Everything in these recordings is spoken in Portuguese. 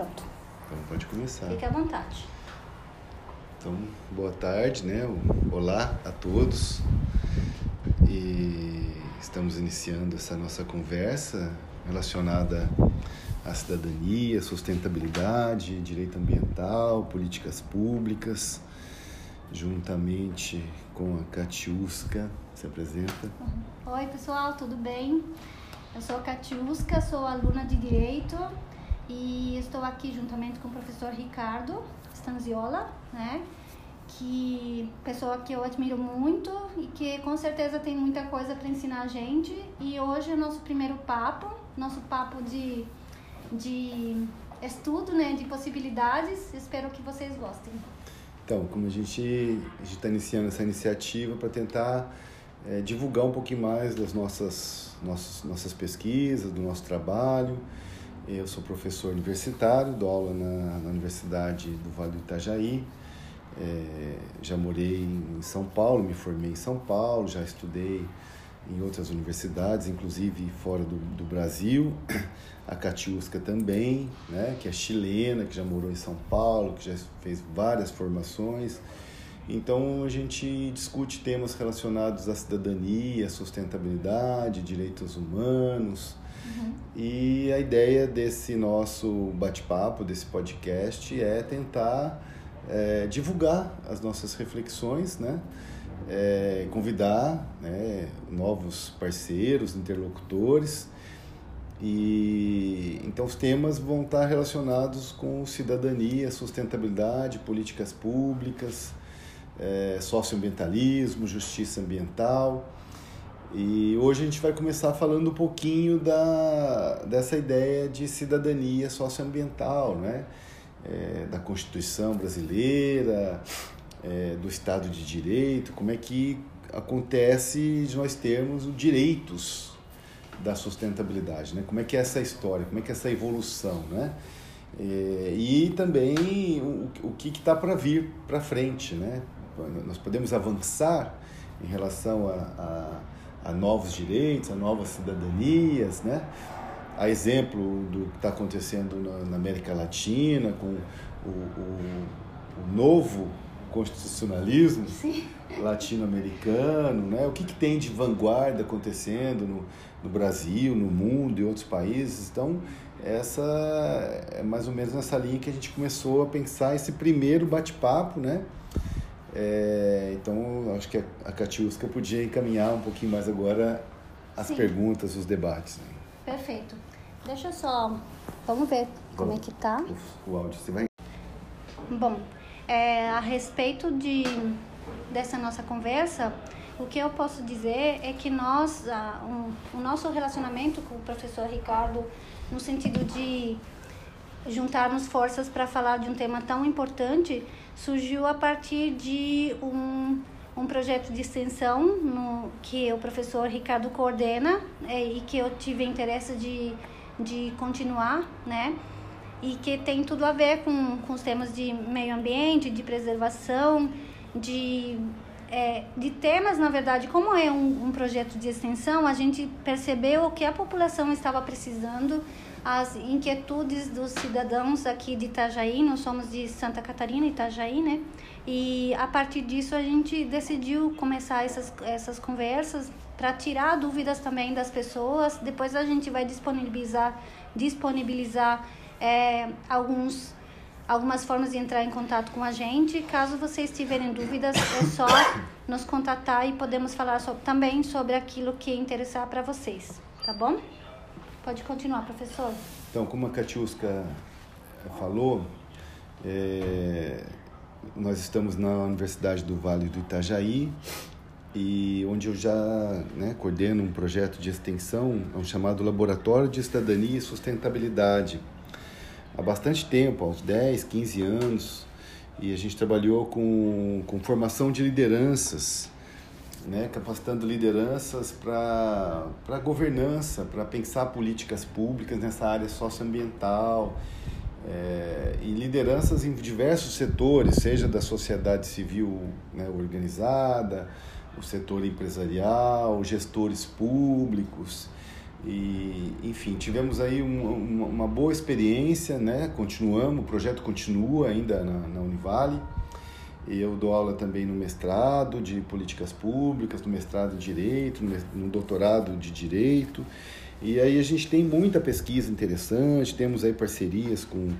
pronto. Então pode começar. Fique à vontade. Então, boa tarde, né? Olá a todos. E estamos iniciando essa nossa conversa relacionada à cidadania, sustentabilidade, direito ambiental, políticas públicas, juntamente com a Katiuska. Se apresenta. Oi, pessoal, tudo bem? Eu sou a Katiuska, sou aluna de Direito e estou aqui juntamente com o professor Ricardo Stanziola, né? Que pessoa que eu admiro muito e que com certeza tem muita coisa para ensinar a gente. E hoje é o nosso primeiro papo, nosso papo de, de estudo, né? De possibilidades. Espero que vocês gostem. Então, como a gente está iniciando essa iniciativa para tentar é, divulgar um pouquinho mais das nossas, nossas, nossas pesquisas, do nosso trabalho. Eu sou professor universitário, dou aula na, na Universidade do Vale do Itajaí. É, já morei em São Paulo, me formei em São Paulo, já estudei em outras universidades, inclusive fora do, do Brasil. A Katiuska também, né, que é chilena, que já morou em São Paulo, que já fez várias formações. Então a gente discute temas relacionados à cidadania, sustentabilidade, direitos humanos. Uhum. E a ideia desse nosso bate-papo, desse podcast, é tentar é, divulgar as nossas reflexões, né? É, convidar né, novos parceiros, interlocutores. E então os temas vão estar relacionados com cidadania, sustentabilidade, políticas públicas, é, socioambientalismo, justiça ambiental. E hoje a gente vai começar falando um pouquinho da, dessa ideia de cidadania socioambiental, né? É, da Constituição brasileira, é, do Estado de Direito, como é que acontece de nós termos os direitos da sustentabilidade, né? Como é que é essa história, como é que é essa evolução, né? É, e também o, o que está para vir para frente, né? nós podemos avançar em relação a, a, a novos direitos, a novas cidadanias, né? A exemplo do que está acontecendo na, na, América Latina, com o, o, o novo constitucionalismo latino-americano, né? O que, que tem de vanguarda acontecendo no, no Brasil, no mundo e outros países? Então, essa é mais ou menos nessa linha que a gente começou a pensar esse primeiro bate-papo, né? É, então, acho que a, a Katiuska podia encaminhar um pouquinho mais agora as Sim. perguntas, os debates. Né? Perfeito. Deixa eu só. Vamos ver como é que tá. O, o áudio, você vai. Bom, é, a respeito de, dessa nossa conversa, o que eu posso dizer é que nós, um, o nosso relacionamento com o professor Ricardo, no sentido de juntarmos forças para falar de um tema tão importante, surgiu a partir de um, um projeto de extensão no, que o professor Ricardo coordena é, e que eu tive interesse de, de continuar, né? E que tem tudo a ver com, com os temas de meio ambiente, de preservação, de, é, de temas, na verdade, como é um, um projeto de extensão, a gente percebeu o que a população estava precisando as inquietudes dos cidadãos aqui de Itajaí, nós somos de Santa Catarina, Itajaí, né? E a partir disso a gente decidiu começar essas, essas conversas para tirar dúvidas também das pessoas. Depois a gente vai disponibilizar, disponibilizar é, alguns, algumas formas de entrar em contato com a gente. Caso vocês tiverem dúvidas, é só nos contatar e podemos falar so, também sobre aquilo que interessar para vocês, tá bom? Pode continuar, professor. Então, como a Katiuska falou, é, nós estamos na Universidade do Vale do Itajaí, e onde eu já né, coordeno um projeto de extensão um chamado Laboratório de Cidadania e Sustentabilidade. Há bastante tempo, há uns 10, 15 anos, e a gente trabalhou com, com formação de lideranças né, capacitando lideranças para governança, para pensar políticas públicas nessa área socioambiental é, e lideranças em diversos setores, seja da sociedade civil né, organizada, o setor empresarial, gestores públicos. E, enfim, tivemos aí uma, uma, boa experiência, né? Continuamos, o projeto continua ainda na, na Univale. Eu dou aula também no mestrado de políticas públicas, no mestrado de direito, no doutorado de direito. E aí a gente tem muita pesquisa interessante, temos aí parcerias com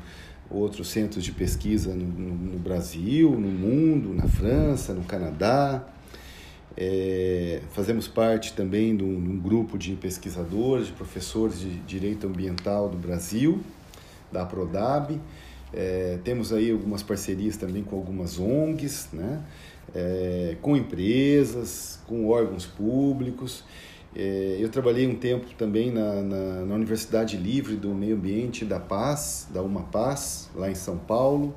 outros centros de pesquisa no, no, no Brasil, no mundo, na França, no Canadá. É, fazemos parte também de um, um, grupo de pesquisadores, de professores de direito ambiental do Brasil, da Prodab. É, temos aí algumas parcerias também com algumas ONGs, né? É, com empresas, com órgãos públicos. É, eu trabalhei um tempo também na, na, na, Universidade Livre do Meio Ambiente da Paz, da Uma Paz, lá em São Paulo.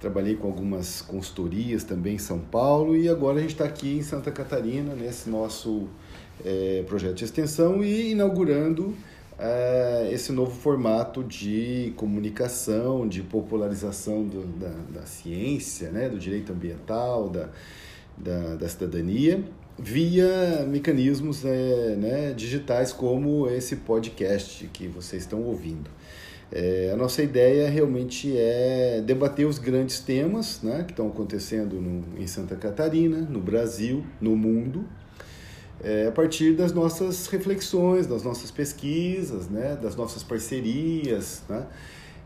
Trabalhei com algumas consultorias também em São Paulo e agora a gente está aqui em Santa Catarina, nesse nosso é, projeto de extensão e inaugurando é, esse novo formato de comunicação, de popularização do, da, da ciência, né, do direito ambiental, da, da, da cidadania, via mecanismos é, né, digitais como esse podcast que vocês estão ouvindo. É, a nossa ideia realmente é debater os grandes temas né, que estão acontecendo no, em Santa Catarina, no Brasil, no mundo, é, a partir das nossas reflexões, das nossas pesquisas, né, das nossas parcerias. Né?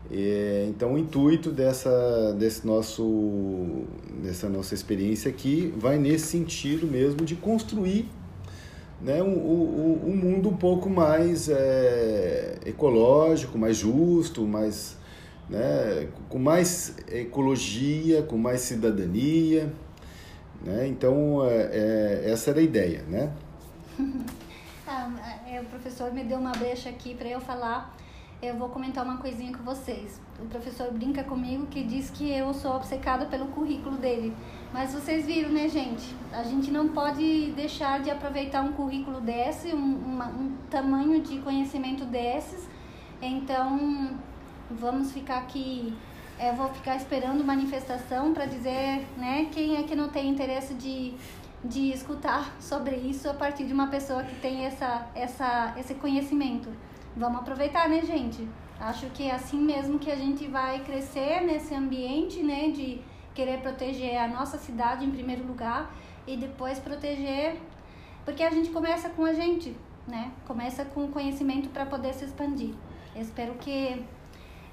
É, então, o intuito dessa, desse nosso, dessa nossa experiência aqui vai nesse sentido mesmo de construir né, um, um, um mundo um pouco mais é, ecológico, mais justo, mais, né, com mais ecologia, com mais cidadania. Né? Então, é, é, essa era a ideia. Né? ah, é, o professor me deu uma brecha aqui para eu falar eu vou comentar uma coisinha com vocês. O professor brinca comigo que diz que eu sou obcecada pelo currículo dele. Mas vocês viram, né, gente? A gente não pode deixar de aproveitar um currículo desse, um, uma, um tamanho de conhecimento desses. Então, vamos ficar aqui. É, vou ficar esperando manifestação para dizer, né, quem é que não tem interesse de, de escutar sobre isso a partir de uma pessoa que tem essa, essa, esse conhecimento. Vamos aproveitar, né, gente? Acho que é assim mesmo que a gente vai crescer nesse ambiente, né, de querer proteger a nossa cidade em primeiro lugar e depois proteger, porque a gente começa com a gente, né? Começa com o conhecimento para poder se expandir. Eu espero que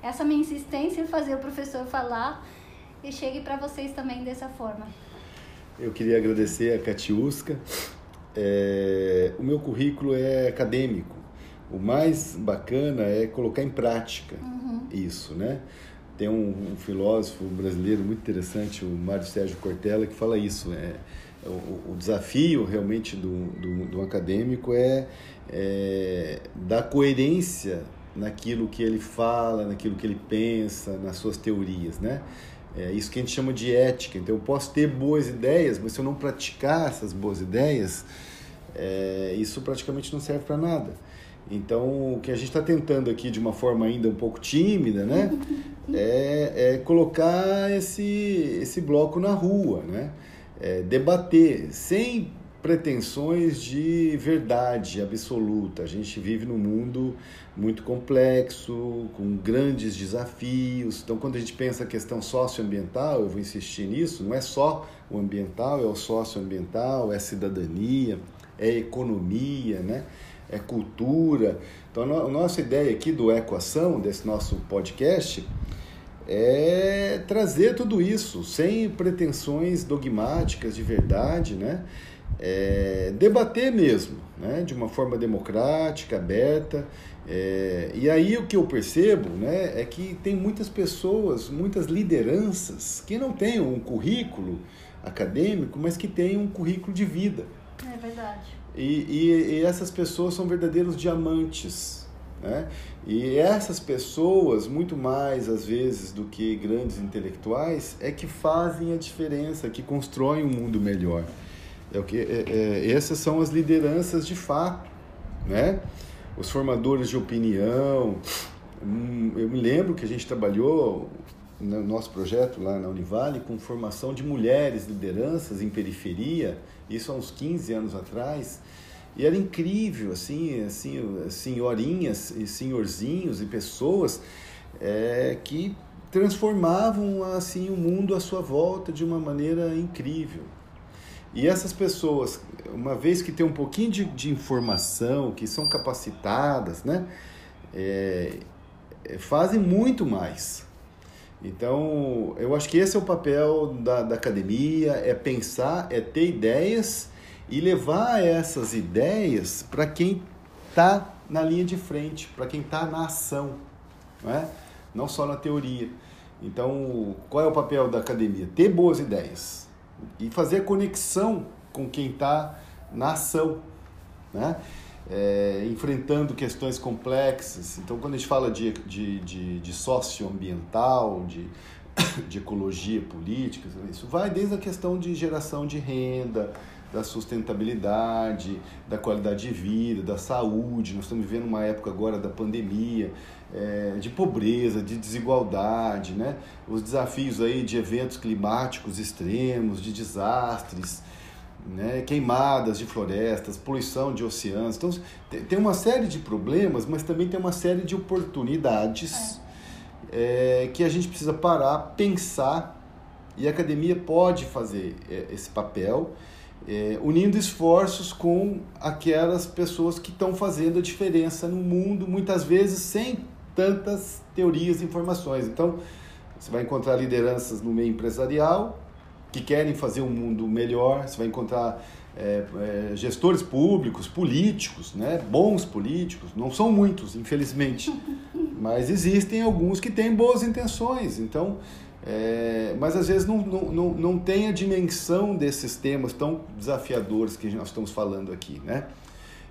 essa minha insistência em fazer o professor falar e chegue para vocês também dessa forma. Eu queria agradecer a Katiuska. É, o meu currículo é acadêmico, o mais bacana é colocar em prática uhum. isso, né? Tem um, um, filósofo brasileiro muito interessante, o Mário Sérgio Cortella, que fala isso. É, o, o desafio realmente do, do, do acadêmico é, é dar coerência naquilo que ele fala, naquilo que ele pensa, nas suas teorias, né? É isso que a gente chama de ética. Então, eu posso ter boas ideias, mas se eu não praticar essas boas ideias, é, isso praticamente não serve para nada. Então, o que a gente está tentando aqui de uma forma ainda um pouco tímida, né, é, é colocar esse, esse bloco na rua, né, é debater sem pretensões de verdade absoluta. A gente vive num mundo muito complexo, com grandes desafios. Então, quando a gente pensa a questão socioambiental, eu vou insistir nisso, não é só o ambiental, é o socioambiental, é a cidadania, é a economia, né? É cultura. Então, a nossa ideia aqui do Equação, desse nosso podcast, é trazer tudo isso sem pretensões dogmáticas de verdade, né? É, debater mesmo, né? de uma forma democrática, aberta. É, e aí o que eu percebo né, é que tem muitas pessoas, muitas lideranças que não têm um currículo acadêmico, mas que têm um currículo de vida. É verdade. E, e, e essas pessoas são verdadeiros diamantes. Né? E essas pessoas, muito mais às vezes do que grandes intelectuais, é que fazem a diferença, que constroem um mundo melhor. É o que, é, é, essas são as lideranças de fato, né? Os formadores de opinião. Hum, eu me lembro que a gente trabalhou no nosso projeto lá na Univale com formação de mulheres lideranças em periferia, isso há uns 15 anos atrás, E era incrível, assim, assim senhorinhas e senhorzinhos e pessoas é, que transformavam assim o mundo à sua volta de uma maneira incrível. E essas pessoas, uma vez que têm um pouquinho de, de informação, que são capacitadas, né, é, é, fazem muito mais. Então, eu acho que esse é o papel da, da academia, é pensar, é ter ideias e levar essas ideias para quem está na linha de frente, para quem está na ação, não, é? não só na teoria. Então, qual é o papel da academia? Ter boas ideias e fazer conexão com quem está na ação, né? É, enfrentando questões complexas. Então, quando a gente fala de, de, de, de socioambiental, de, de ecologia política, isso vai desde a questão de geração de renda, da sustentabilidade, da qualidade de vida, da saúde. Nós estamos vivendo uma época agora da pandemia, é, de pobreza, de desigualdade, né? os desafios aí de eventos climáticos extremos, de desastres, né? queimadas de florestas, poluição de oceanos. Então, tem uma série de problemas, mas também tem uma série de oportunidades é. É, que a gente precisa parar, pensar, e a academia pode fazer é, esse papel é, unindo esforços com aquelas pessoas que estão fazendo a diferença no mundo, muitas vezes sem tantas teorias e informações. Então, você vai encontrar lideranças no meio empresarial que querem fazer um mundo melhor, você vai encontrar é, é, gestores públicos, políticos, né? bons políticos, não são muitos, infelizmente, mas existem alguns que têm boas intenções. Então, é, mas às vezes não, não, não, não tem a dimensão desses temas tão desafiadores que nós estamos falando aqui. Né?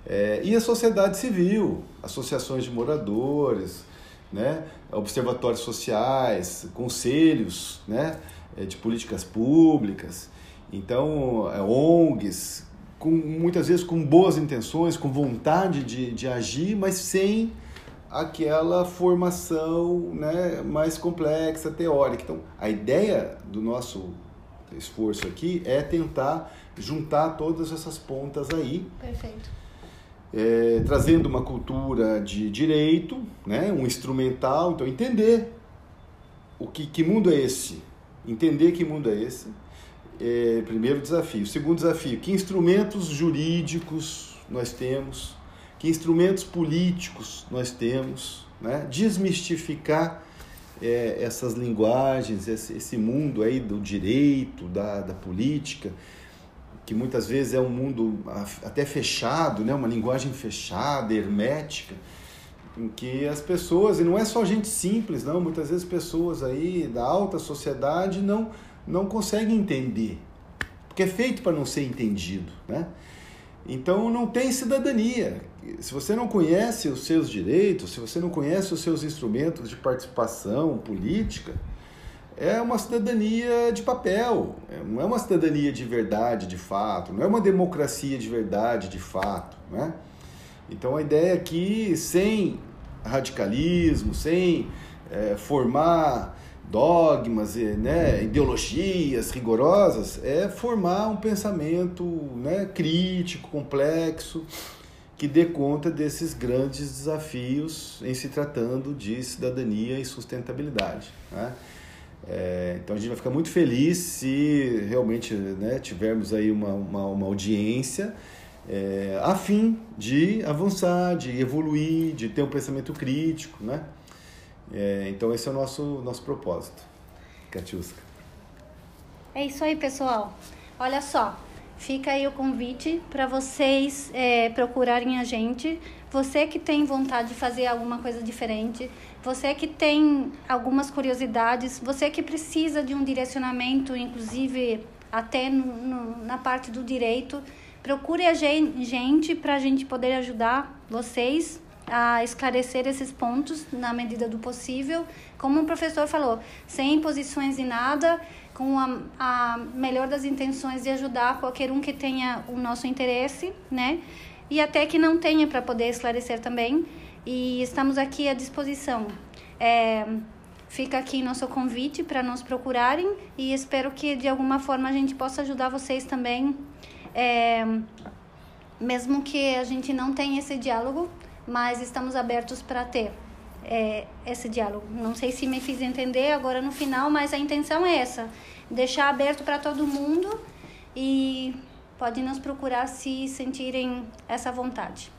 É, e a sociedade civil, associações de moradores, né? observatórios sociais, conselhos né? É, de políticas públicas, então é, ONGs, com, muitas vezes com boas intenções, com vontade de, de agir, mas sem aquela formação né, mais complexa, teórica. Então, a ideia do nosso esforço aqui é tentar juntar todas essas pontas aí. Perfeito. É, trazendo uma cultura de direito, né, um instrumental, então entender o que, que mundo é esse, entender que mundo é esse, é, primeiro desafio. Segundo desafio, que instrumentos jurídicos nós temos que instrumentos políticos nós temos, né? desmistificar é, essas linguagens, esse, esse, mundo aí do direito, da, da política, que muitas vezes é um mundo até fechado, né? uma linguagem fechada, hermética, em que as pessoas, e não é só gente simples, não, muitas vezes pessoas aí da alta sociedade não, não conseguem entender, porque é feito para não ser entendido, né? Então não tem cidadania. Se você não conhece os seus direitos, se você não conhece os seus instrumentos de participação política, é uma cidadania de papel, é, não é uma cidadania de verdade, de fato, não é uma democracia de verdade, de fato. Né? Então a ideia aqui, sem radicalismo, sem é, formar dogmas, né, ideologias rigorosas, é formar um pensamento né, crítico, complexo, que dê conta desses grandes desafios em se tratando de cidadania e sustentabilidade. Né? É, então a gente vai ficar muito feliz se realmente né, tivermos aí uma, uma, uma audiência é, a fim de avançar, de evoluir, de ter um pensamento crítico, né? É, então esse é o nosso, nosso propósito, Katiuska. É isso aí, pessoal. Olha só, fica aí o convite para vocês é, procurarem a gente. Você que tem vontade de fazer alguma coisa diferente, você que tem algumas curiosidades, você que precisa de um direcionamento, inclusive até no, no, na parte do direito, procure a gente para a gente poder ajudar vocês a esclarecer esses pontos na medida do possível. Como o professor falou, sem imposições e nada, com a, a melhor das intenções de ajudar qualquer um que tenha o nosso interesse, né? E até que não tenha para poder esclarecer também. E estamos aqui à disposição. É, fica aqui nosso convite para nos procurarem e espero que de alguma forma a gente possa ajudar vocês também. É, mesmo que a gente não tenha esse diálogo, mas estamos abertos para ter é, esse diálogo. Não sei se me fiz entender agora no final, mas a intenção é essa: deixar aberto para todo mundo e pode nos procurar se sentirem essa vontade.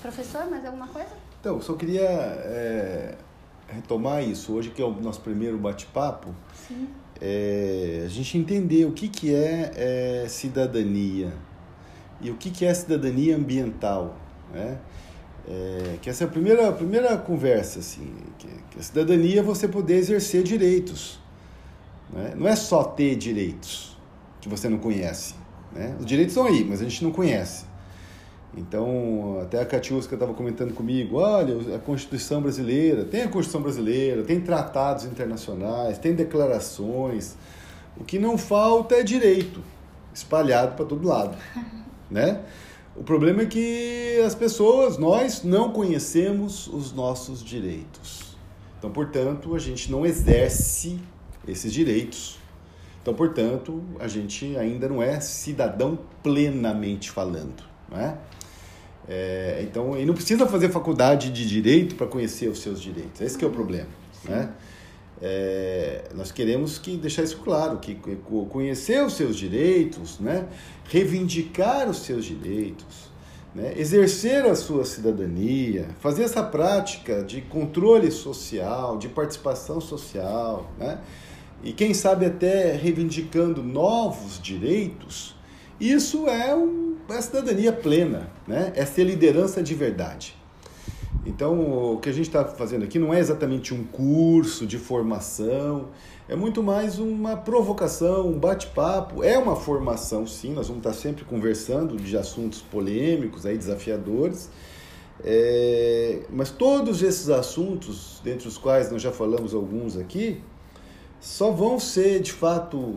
Professor, mais alguma coisa? Então, só queria é, retomar isso. Hoje, que é o nosso primeiro bate-papo, é, a gente entender o que, que é, é cidadania e o que, que é cidadania ambiental. Né? É, que essa é a primeira, a primeira conversa, assim, que, que a cidadania é você poder exercer direitos. Né? Não é só ter direitos que você não conhece. Né? Os direitos estão aí, mas a gente não conhece. Então, até a Katiuska estava comentando comigo, olha, a Constituição brasileira, tem a Constituição brasileira, tem tratados internacionais, tem declarações. O que não falta é direito, espalhado para todo lado, né? O problema é que as pessoas, nós não conhecemos os nossos direitos. Então, portanto, a gente não exerce esses direitos. Então, portanto, a gente ainda não é cidadão plenamente falando, não é? É, então, e não precisa fazer faculdade de direito para conhecer os seus direitos. Esse é o problema, né? É, nós queremos que deixar isso claro, que conhecer os seus direitos, né? reivindicar os seus direitos, né? exercer a sua cidadania, fazer essa prática de controle social, de participação social, né? e quem sabe até reivindicando novos direitos, isso é um, a cidadania plena, né? é ser liderança de verdade. Então, o que a gente está fazendo aqui não é exatamente um curso de formação, é muito mais uma provocação, um bate-papo. É uma formação, sim, nós vamos estar sempre conversando de assuntos polêmicos, aí, desafiadores. É, mas todos esses assuntos, dentre os quais nós já falamos alguns aqui, só vão ser de fato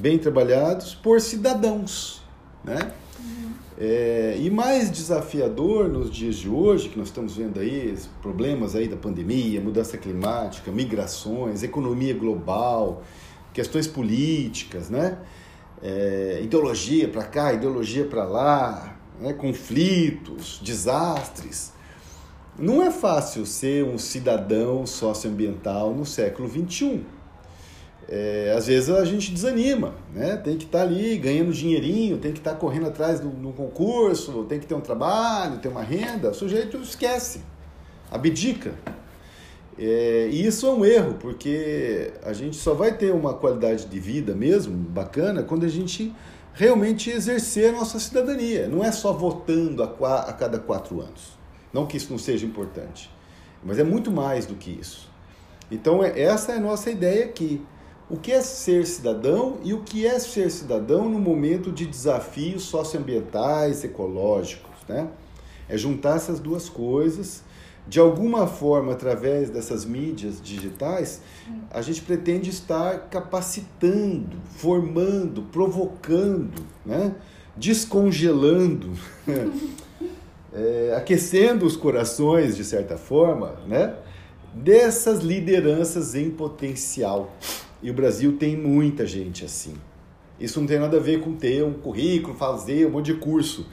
bem trabalhados por cidadãos, né? É, e mais desafiador nos dias de hoje, que nós estamos vendo aí problemas aí da pandemia, mudança climática, migrações, economia global, questões políticas, né? É, ideologia para cá, ideologia para lá, né? conflitos, desastres. Não é fácil ser um cidadão socioambiental no século XXI é, às vezes a gente desanima, né? Tem que estar tá ali ganhando dinheirinho, tem que estar tá correndo atrás do, do, concurso, tem que ter um trabalho, ter uma renda. O sujeito esquece, abdica. É, e isso é um erro, porque a gente só vai ter uma qualidade de vida mesmo bacana quando a gente realmente exercer a nossa cidadania. Não é só votando a, a cada quatro anos. Não que isso não seja importante, mas é muito mais do que isso. Então, é, essa é a nossa ideia aqui o que é ser cidadão e o que é ser cidadão no momento de desafios socioambientais, ecológicos, né? É juntar essas duas coisas. De alguma forma, através dessas mídias digitais, a gente pretende estar capacitando, formando, provocando, né? descongelando, é, aquecendo os corações, de certa forma, né? dessas lideranças em potencial. E o Brasil tem muita gente assim. Isso não tem nada a ver com ter um currículo, fazer um monte de curso.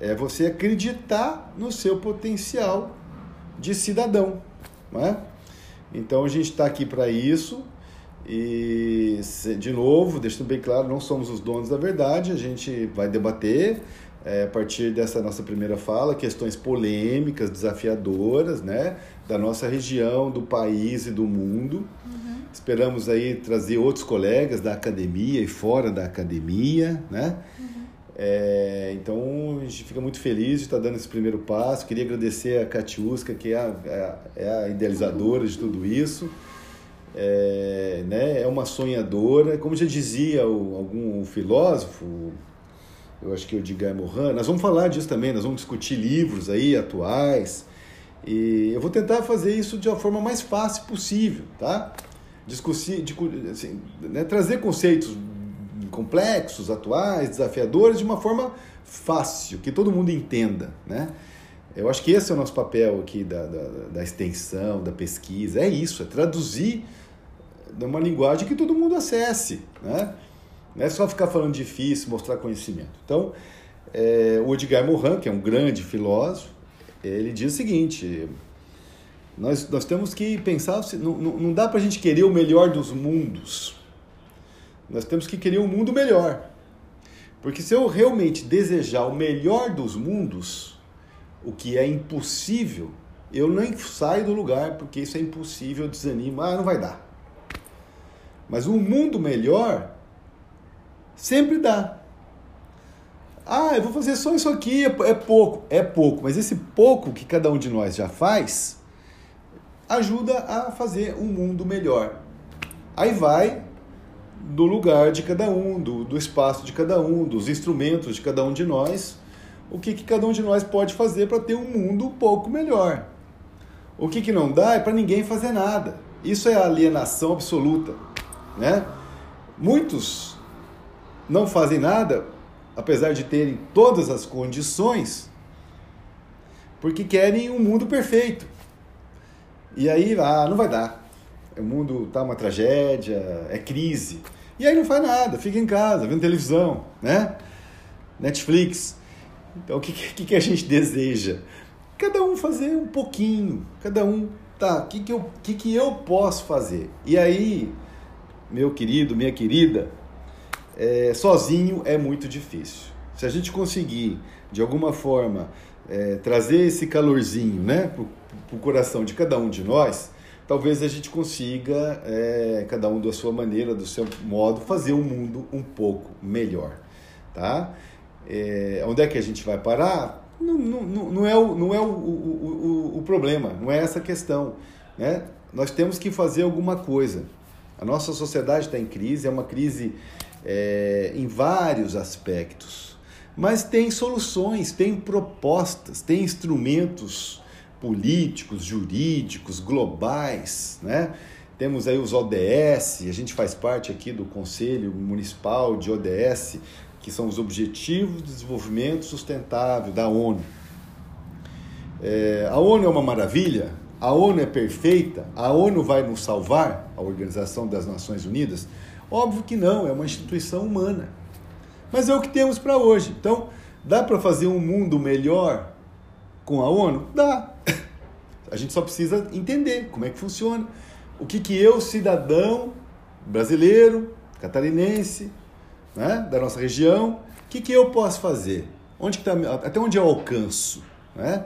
É você acreditar no seu potencial de cidadão. Não é? Então a gente está aqui para isso. E, de novo, deixando bem claro, não somos os donos da verdade, a gente vai debater é, a partir dessa nossa primeira fala questões polêmicas, desafiadoras, né, da nossa região, do país e do mundo. Uhum. Esperamos aí trazer outros colegas da academia e fora da academia, né? Uhum. É, então a gente fica muito feliz de estar dando esse primeiro passo. Queria agradecer a Katiuska, que é a, é, é a idealizadora de tudo isso. É, né, é uma sonhadora. Como já dizia o, algum filósofo, eu acho que o Edgar Morin, nós vamos falar disso também, nós vamos discutir livros aí atuais. E eu vou tentar fazer isso de uma forma mais fácil possível, tá? discutir, assim, né, trazer conceitos complexos, atuais, desafiadores, de uma forma fácil, que todo mundo entenda, né? Eu acho que esse é o nosso papel aqui da, da, da extensão, da pesquisa, é isso, é traduzir numa linguagem que todo mundo acesse, né? Não é só ficar falando difícil, mostrar conhecimento. Então, É, o Edgar Morin, que é um grande filósofo, ele diz o seguinte: nós, nós temos que pensar, não, não dá para a gente querer o melhor dos mundos. Nós temos que querer um mundo melhor. Porque se eu realmente desejar o melhor dos mundos, o que é impossível, eu nem saio do lugar, porque isso é impossível, eu desanimo, ah, não vai dar. Mas um mundo melhor sempre dá. Ah, eu vou fazer só isso aqui, é, é pouco. É pouco, mas esse pouco que cada um de nós já faz ajuda a fazer um mundo melhor. Aí vai do lugar de cada um, do, do espaço de cada um, dos instrumentos de cada um de nós, o que, que cada um de nós pode fazer para ter um mundo um pouco melhor. O que, que não dá é para ninguém fazer nada. Isso é alienação absoluta. Né? Muitos não fazem nada, apesar de terem todas as condições, porque querem um mundo perfeito. E aí, ah, não vai dar. O mundo está uma tragédia, é crise. E aí não faz nada, fica em casa, vendo televisão, né? Netflix. Então o que, que, que a gente deseja? Cada um fazer um pouquinho, cada um, tá, o que, que, eu, que, que eu posso fazer? E aí, meu querido, minha querida, é, sozinho é muito difícil. Se a gente conseguir, de alguma forma, é, trazer esse calorzinho né, para o coração de cada um de nós, talvez a gente consiga, é, cada um da sua maneira, do seu modo, fazer o mundo um pouco melhor. Tá? É, onde é que a gente vai parar? Não, não, não é, o, não é o, o, o, o problema, não é essa a questão. Né? Nós temos que fazer alguma coisa. A nossa sociedade está em crise, é uma crise é, em vários aspectos, mas tem soluções, tem propostas, tem instrumentos políticos, jurídicos, globais, né? Temos aí os ODS, a gente faz parte aqui do Conselho Municipal de ODS, que são os Objetivos de Desenvolvimento Sustentável da ONU. É, a ONU é uma maravilha, a ONU é perfeita, a ONU vai nos salvar, a Organização das Nações Unidas? Óbvio que não, é uma instituição humana. Mas é o que temos para hoje. Então, dá para fazer um mundo melhor com a ONU? Dá. A gente só precisa entender como é que funciona. O que, que eu, cidadão brasileiro, catarinense, né, da nossa região, o que, que eu posso fazer? Onde que tá, até onde eu alcanço? Né?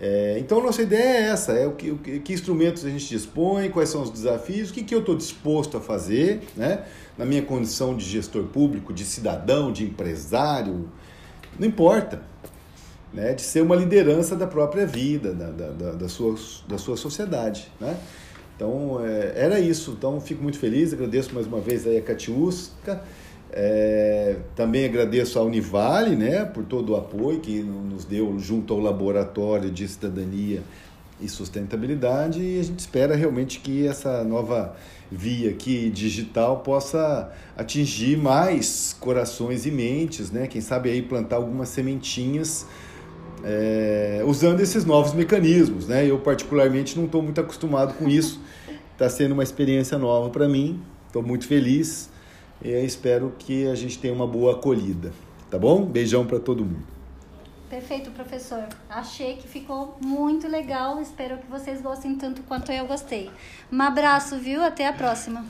É, então, nossa ideia é essa: é o que, o que, instrumentos a gente dispõe, quais são os desafios, o que, que eu estou disposto a fazer, né? na minha condição de gestor público, de cidadão, de empresário, não importa. Né? De ser uma liderança da própria vida, da, da, da, sua, da sua sociedade. Né? Então, é, era isso. Então, fico muito feliz, agradeço mais uma vez aí a Catiusca. É, também agradeço à Univale né, por todo o apoio que nos deu junto ao Laboratório de Cidadania e Sustentabilidade e a gente espera realmente que essa nova via aqui digital possa atingir mais corações e mentes, né? quem sabe aí plantar algumas sementinhas é, usando esses novos mecanismos. Né? Eu particularmente não estou muito acostumado com isso, está sendo uma experiência nova para mim, estou muito feliz e espero que a gente tenha uma boa acolhida. Tá bom? Beijão para todo mundo. Perfeito, professor. Achei que ficou muito legal. Espero que vocês gostem tanto quanto eu gostei. Um abraço, viu? Até a próxima.